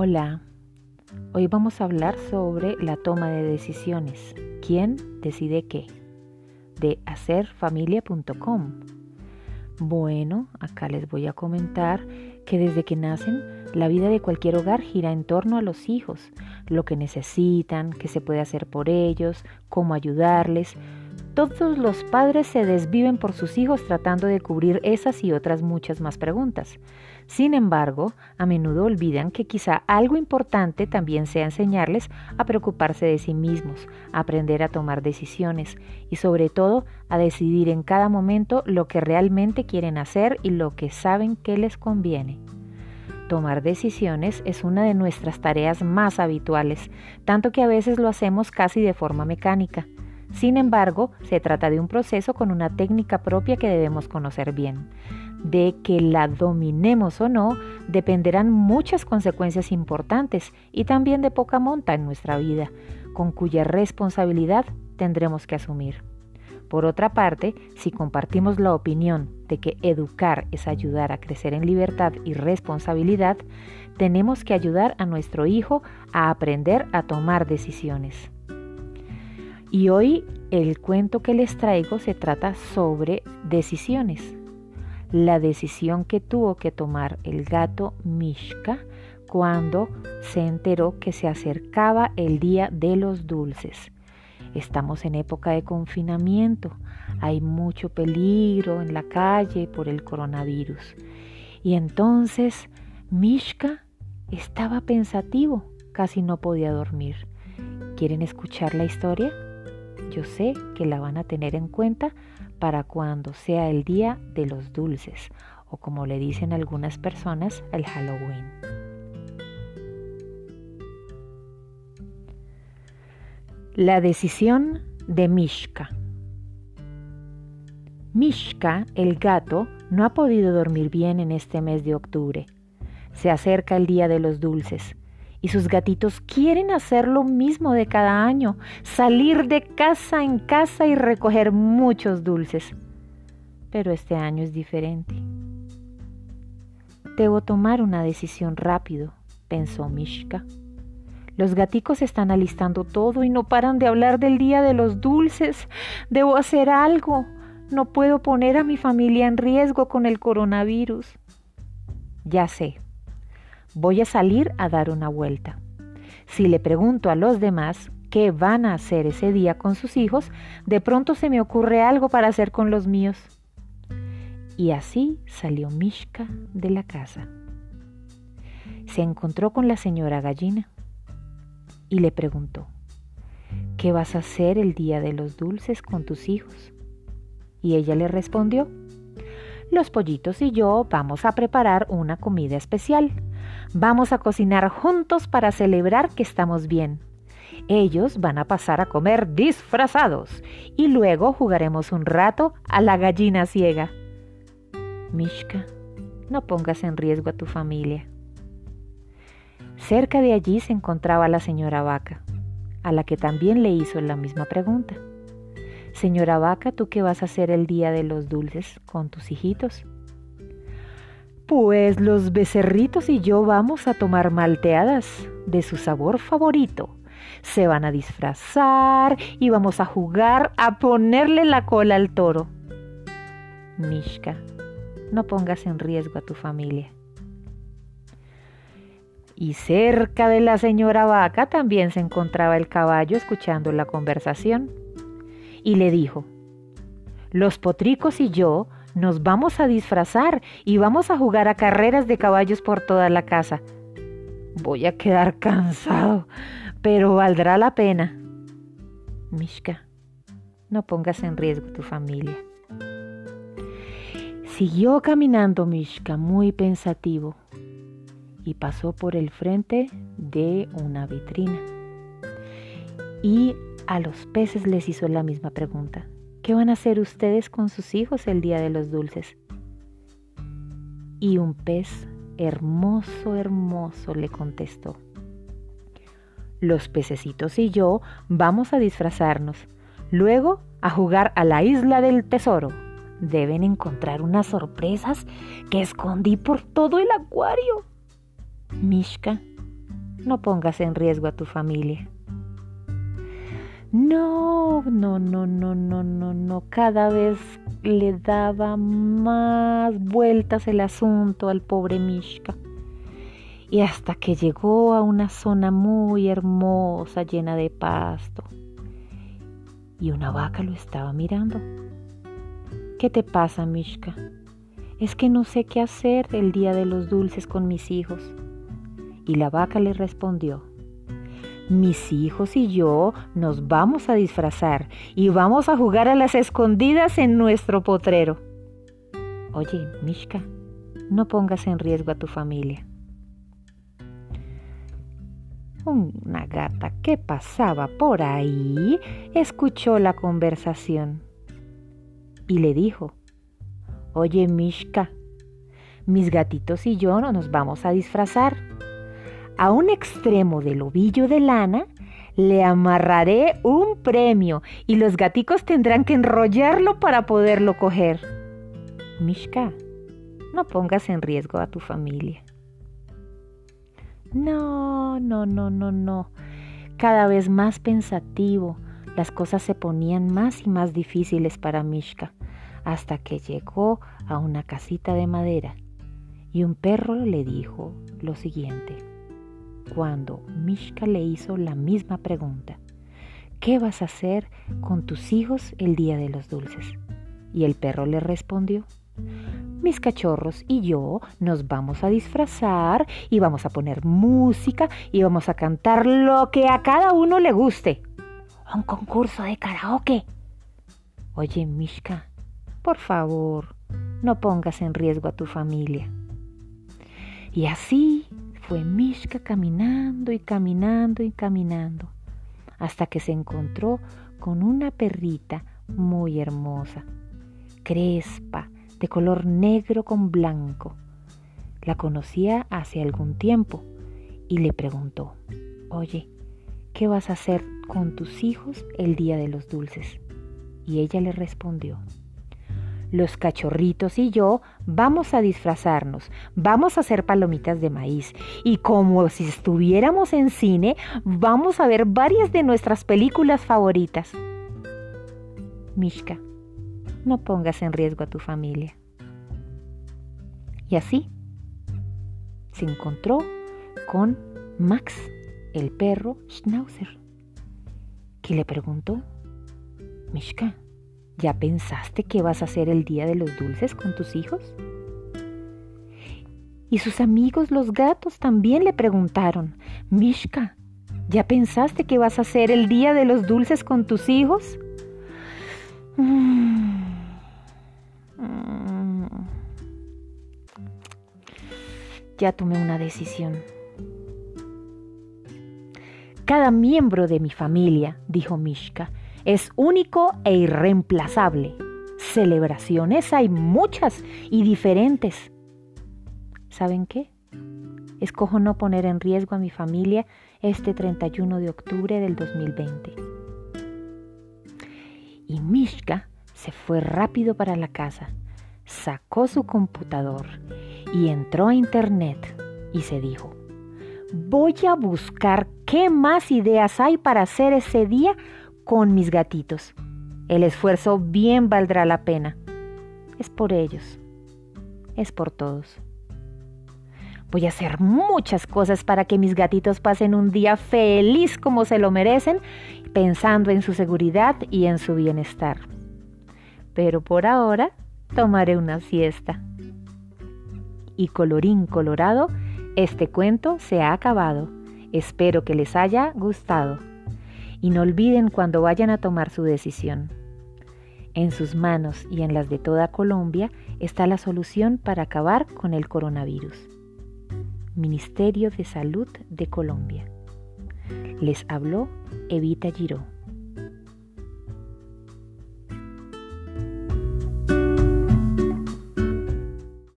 Hola, hoy vamos a hablar sobre la toma de decisiones. ¿Quién decide qué? De hacerfamilia.com. Bueno, acá les voy a comentar que desde que nacen, la vida de cualquier hogar gira en torno a los hijos, lo que necesitan, qué se puede hacer por ellos, cómo ayudarles. Todos los padres se desviven por sus hijos tratando de cubrir esas y otras muchas más preguntas. Sin embargo, a menudo olvidan que quizá algo importante también sea enseñarles a preocuparse de sí mismos, a aprender a tomar decisiones y sobre todo a decidir en cada momento lo que realmente quieren hacer y lo que saben que les conviene. Tomar decisiones es una de nuestras tareas más habituales, tanto que a veces lo hacemos casi de forma mecánica. Sin embargo, se trata de un proceso con una técnica propia que debemos conocer bien de que la dominemos o no dependerán muchas consecuencias importantes y también de poca monta en nuestra vida, con cuya responsabilidad tendremos que asumir. Por otra parte, si compartimos la opinión de que educar es ayudar a crecer en libertad y responsabilidad, tenemos que ayudar a nuestro hijo a aprender a tomar decisiones. Y hoy el cuento que les traigo se trata sobre decisiones la decisión que tuvo que tomar el gato Mishka cuando se enteró que se acercaba el día de los dulces. Estamos en época de confinamiento, hay mucho peligro en la calle por el coronavirus. Y entonces Mishka estaba pensativo, casi no podía dormir. ¿Quieren escuchar la historia? Yo sé que la van a tener en cuenta para cuando sea el día de los dulces o como le dicen algunas personas, el Halloween. La decisión de Mishka. Mishka, el gato, no ha podido dormir bien en este mes de octubre. Se acerca el día de los dulces y sus gatitos quieren hacer lo mismo de cada año, salir de casa en casa y recoger muchos dulces. Pero este año es diferente. Debo tomar una decisión rápido, pensó Mishka. Los gaticos están alistando todo y no paran de hablar del día de los dulces. Debo hacer algo. No puedo poner a mi familia en riesgo con el coronavirus. Ya sé, voy a salir a dar una vuelta. Si le pregunto a los demás qué van a hacer ese día con sus hijos, de pronto se me ocurre algo para hacer con los míos. Y así salió Mishka de la casa. Se encontró con la señora gallina y le preguntó, ¿qué vas a hacer el día de los dulces con tus hijos? Y ella le respondió, los pollitos y yo vamos a preparar una comida especial Vamos a cocinar juntos para celebrar que estamos bien. Ellos van a pasar a comer disfrazados y luego jugaremos un rato a la gallina ciega. Mishka, no pongas en riesgo a tu familia. Cerca de allí se encontraba la señora Vaca, a la que también le hizo la misma pregunta. Señora Vaca, ¿tú qué vas a hacer el día de los dulces con tus hijitos? Pues los becerritos y yo vamos a tomar malteadas de su sabor favorito. Se van a disfrazar y vamos a jugar a ponerle la cola al toro. Mishka, no pongas en riesgo a tu familia. Y cerca de la señora vaca también se encontraba el caballo escuchando la conversación. Y le dijo, los potricos y yo nos vamos a disfrazar y vamos a jugar a carreras de caballos por toda la casa. Voy a quedar cansado, pero valdrá la pena. Mishka, no pongas en riesgo tu familia. Siguió caminando Mishka muy pensativo y pasó por el frente de una vitrina. Y a los peces les hizo la misma pregunta. ¿Qué van a hacer ustedes con sus hijos el día de los dulces? Y un pez hermoso, hermoso le contestó. Los pececitos y yo vamos a disfrazarnos, luego a jugar a la isla del tesoro. Deben encontrar unas sorpresas que escondí por todo el acuario. Mishka, no pongas en riesgo a tu familia. No, no, no, no, no, no, no. Cada vez le daba más vueltas el asunto al pobre Mishka. Y hasta que llegó a una zona muy hermosa, llena de pasto. Y una vaca lo estaba mirando. ¿Qué te pasa, Mishka? Es que no sé qué hacer el día de los dulces con mis hijos. Y la vaca le respondió, mis hijos y yo nos vamos a disfrazar y vamos a jugar a las escondidas en nuestro potrero. Oye, Mishka, no pongas en riesgo a tu familia. Una gata que pasaba por ahí escuchó la conversación y le dijo, Oye, Mishka, mis gatitos y yo no nos vamos a disfrazar a un extremo del ovillo de lana le amarraré un premio y los gaticos tendrán que enrollarlo para poderlo coger. Mishka, no pongas en riesgo a tu familia. No, no, no, no, no. Cada vez más pensativo, las cosas se ponían más y más difíciles para Mishka, hasta que llegó a una casita de madera y un perro le dijo lo siguiente cuando Mishka le hizo la misma pregunta. ¿Qué vas a hacer con tus hijos el día de los dulces? Y el perro le respondió, mis cachorros y yo nos vamos a disfrazar y vamos a poner música y vamos a cantar lo que a cada uno le guste. Un concurso de karaoke. Oye, Mishka, por favor, no pongas en riesgo a tu familia. Y así fue Mishka caminando y caminando y caminando hasta que se encontró con una perrita muy hermosa, crespa, de color negro con blanco. La conocía hace algún tiempo y le preguntó, oye, ¿qué vas a hacer con tus hijos el día de los dulces? Y ella le respondió, los cachorritos y yo vamos a disfrazarnos, vamos a hacer palomitas de maíz y como si estuviéramos en cine, vamos a ver varias de nuestras películas favoritas. Mishka, no pongas en riesgo a tu familia. Y así se encontró con Max, el perro Schnauzer, que le preguntó, Mishka, ¿Ya pensaste qué vas a hacer el día de los dulces con tus hijos? Y sus amigos los gatos también le preguntaron, Mishka, ¿ya pensaste qué vas a hacer el día de los dulces con tus hijos? Mm. Ya tomé una decisión. Cada miembro de mi familia, dijo Mishka, es único e irreemplazable. Celebraciones hay muchas y diferentes. ¿Saben qué? Escojo no poner en riesgo a mi familia este 31 de octubre del 2020. Y Mishka se fue rápido para la casa, sacó su computador y entró a internet y se dijo, voy a buscar qué más ideas hay para hacer ese día con mis gatitos. El esfuerzo bien valdrá la pena. Es por ellos. Es por todos. Voy a hacer muchas cosas para que mis gatitos pasen un día feliz como se lo merecen, pensando en su seguridad y en su bienestar. Pero por ahora tomaré una siesta. Y colorín colorado, este cuento se ha acabado. Espero que les haya gustado y no olviden cuando vayan a tomar su decisión. En sus manos y en las de toda Colombia está la solución para acabar con el coronavirus. Ministerio de Salud de Colombia. Les habló Evita Giró.